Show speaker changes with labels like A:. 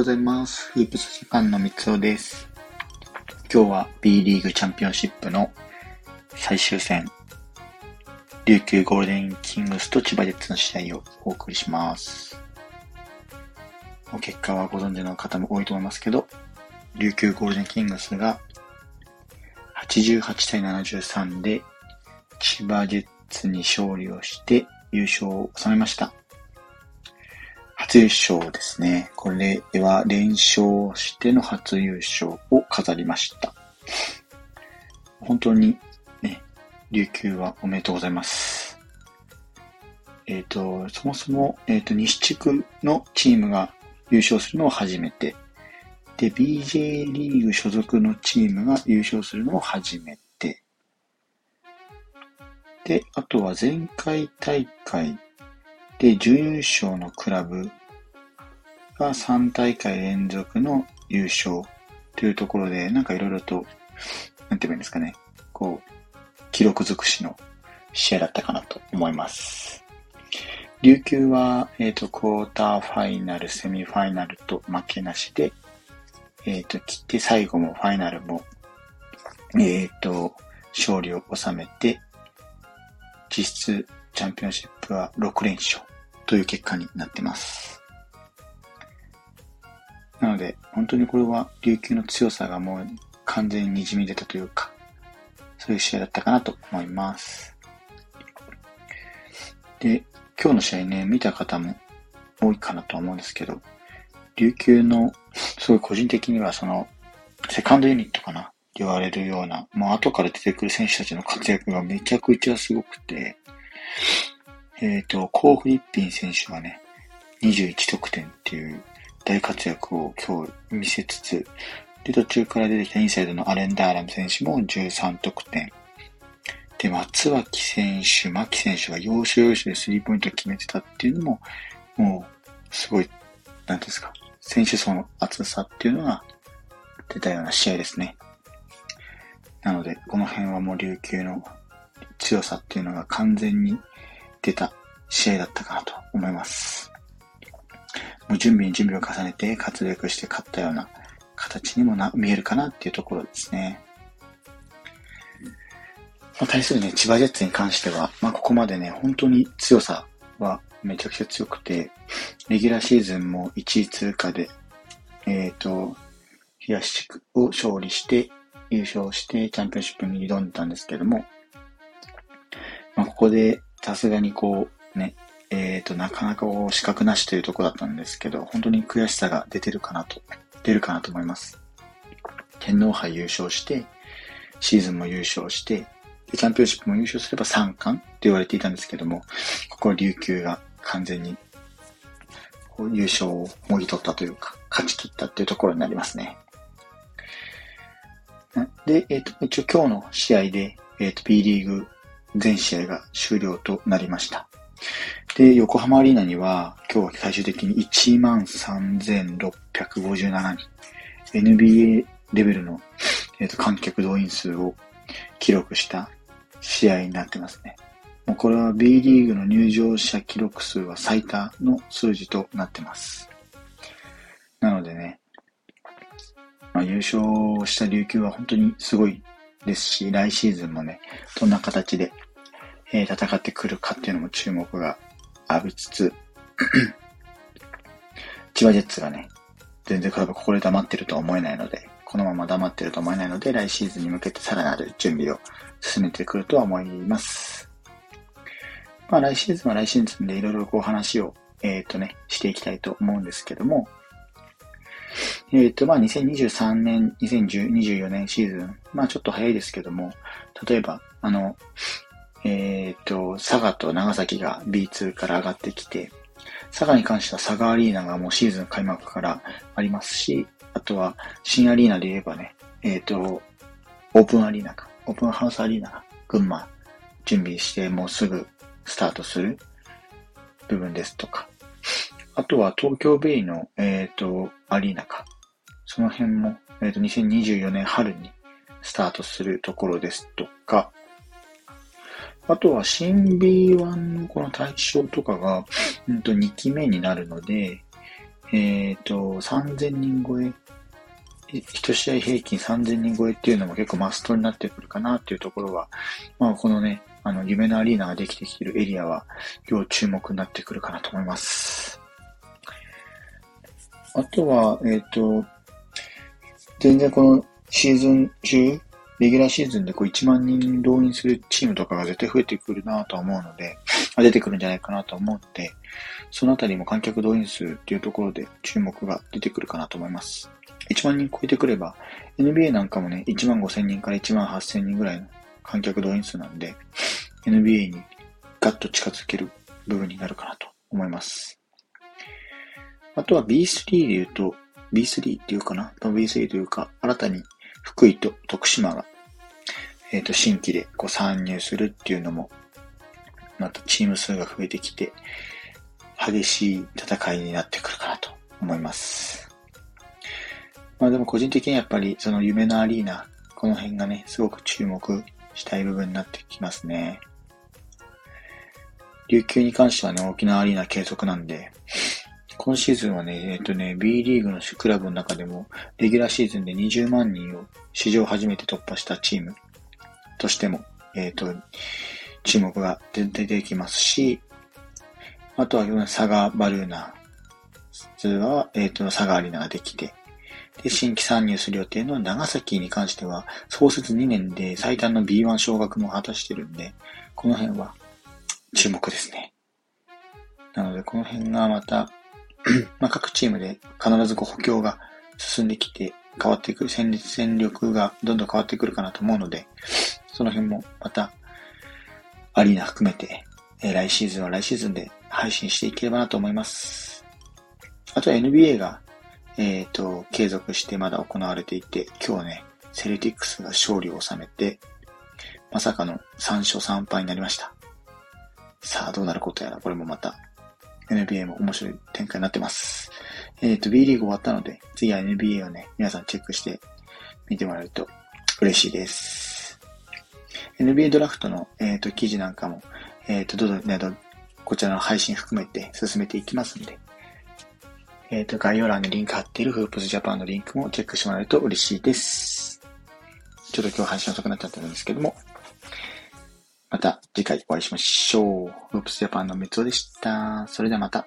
A: ございます。フープスジャパンの三つおです。今日は B リーグチャンピオンシップの最終戦、琉球ゴールデンキングスと千葉ジェッツの試合をお送りします。お結果はご存知の方も多いと思いますけど、琉球ゴールデンキングスが88対73で千葉ジェッツに勝利をして優勝を収めました。初優勝ですね。これは連勝しての初優勝を飾りました。本当にね、琉球はおめでとうございます。えっ、ー、と、そもそも、えっ、ー、と、西地区のチームが優勝するのは初めて。で、BJ リーグ所属のチームが優勝するのも初めて。で、あとは前回大会で、準優勝のクラブが3大会連続の優勝というところで、なんかいろいろと、なんて言えばいいんですかね、こう、記録尽くしの試合だったかなと思います。琉球は、えっ、ー、と、クォーターファイナル、セミファイナルと負けなしで、えっ、ー、と、切って最後もファイナルも、えっ、ー、と、勝利を収めて、実質チャンピオンシップは6連勝という結果になってます。なので、本当にこれは琉球の強さがもう完全に滲み出たというか、そういう試合だったかなと思います。で、今日の試合ね、見た方も多いかなと思うんですけど、琉球の、すごい個人的にはその、セカンドユニットかな言われるような、もう後から出てくる選手たちの活躍がめちゃくちゃすごくて、えっ、ー、と、コー・フリッピン選手はね、21得点っていう大活躍を今日見せつつ、で、途中から出てきたインサイドのアレン・ダーラム選手も13得点。で、松脇選手、牧選手が要所要所でスリーポイント決めてたっていうのも、もう、すごい、なんですか、選手層の厚さっていうのが出たような試合ですね。なので、この辺はもう琉球の強さっていうのが完全に出た試合だったかなと思います。もう準備に準備を重ねて活躍して勝ったような形にもな見えるかなっていうところですね。まあ、対するね、千葉ジェッツに関しては、まあ、ここまでね、本当に強さはめちゃくちゃ強くて、レギュラーシーズンも1位通過で、えっ、ー、と、東地区を勝利して優勝してチャンピオンシップに挑んでたんですけども、まあ、ここでさすがにこう、ね、えっ、ー、と、なかなかこう、資格なしというとこだったんですけど、本当に悔しさが出てるかなと、出るかなと思います。天皇杯優勝して、シーズンも優勝して、チャンピオンシップも優勝すれば3冠と言われていたんですけども、ここは琉球が完全に優勝をもぎ取ったというか、勝ち取ったっていうところになりますね。で、えっ、ー、と、一応今日の試合で、えっ、ー、と、B リーグ全試合が終了となりました。で、横浜アリーナには、今日は最終的に13,657人、NBA レベルの、えーと、観客動員数を記録した試合になってますね。もうこれは B リーグの入場者記録数は最多の数字となってます。なのでね、まあ、優勝した琉球は本当にすごいですし、来シーズンもね、どんな形で、えー、戦ってくるかっていうのも注目が浴びつつ、千葉ジェッツがね、全然ここで黙ってるとは思えないので、このまま黙ってると思えないので、来シーズンに向けてさらなる準備を進めてくるとは思います。まあ来シーズンは来シーズンでいろいろこう話を、えっ、ー、とね、していきたいと思うんですけども、えっ、ー、と、まあ、2023年、2024年シーズン、まあ、ちょっと早いですけども、例えば、あの、えっ、ー、と、佐賀と長崎が B2 から上がってきて、佐賀に関しては佐賀アリーナがもうシーズン開幕からありますし、あとは新アリーナで言えばね、えっ、ー、と、オープンアリーナか、オープンハウスアリーナ群馬準備してもうすぐスタートする部分ですとか、あとは東京ベイの、えっ、ー、と、アリーナか。その辺も、えっ、ー、と、2024年春にスタートするところですとか、あとは新 B1 のこの対象とかが、うんと2期目になるので、えっ、ー、と、3000人超え、一試合平均3000人超えっていうのも結構マストになってくるかなっていうところは、まあこのね、あの、夢のアリーナができてきてるエリアは、要注目になってくるかなと思います。あとは、えっ、ー、と、全然このシーズン中、レギュラーシーズンでこう1万人動員するチームとかが絶対増えてくるなとは思うので、出てくるんじゃないかなと思って、そのあたりも観客動員数っていうところで注目が出てくるかなと思います。1万人超えてくれば、NBA なんかもね、1万5千人から1万8千人ぐらいの観客動員数なんで、NBA にガッと近づける部分になるかなと思います。あとは B3 で言うと、B3 っていうかな ?B3 というか、新たに福井と徳島が、えっ、ー、と、新規でこう参入するっていうのも、またチーム数が増えてきて、激しい戦いになってくるかなと思います。まあでも個人的にやっぱりその夢のアリーナ、この辺がね、すごく注目したい部分になってきますね。琉球に関してはね、沖縄アリーナ継続なんで、今シーズンはね、えっ、ー、とね、B リーグのクラブの中でも、レギュラーシーズンで20万人を史上初めて突破したチームとしても、えっ、ー、と、注目が出てきますし、あとは、サガバルーナは、えっ、ー、と、サガアリーナができて、で、新規参入する予定の長崎に関しては、創設2年で最短の B1 昇格も果たしてるんで、この辺は注目ですね。なので、この辺がまた まあ、各チームで必ずこう補強が進んできて変わってくる、戦、戦力がどんどん変わってくるかなと思うので、その辺もまたアリーナ含めて、え、来シーズンは来シーズンで配信していければなと思います。あとは NBA が、えっ、ー、と、継続してまだ行われていて、今日ね、セルティックスが勝利を収めて、まさかの3勝3敗になりました。さあ、どうなることやら、これもまた NBA も面白い展開になってます。えっ、ー、と、B リーグ終わったので、次は NBA をね、皆さんチェックして見てもらえると嬉しいです。NBA ドラフトの、え、ー、と、記事なんかも、えっ、ー、と、どうぞね、こちらの配信含めて進めていきますんで、えっ、と、概要欄にリンク貼っているフープスジャパンのリンクもチェックしてもらえると嬉しいです。ちょっと今日配信遅くなっちゃったんですけども、また次回お会いしましょう。ロープスジャパンのメツオでした。それではまた。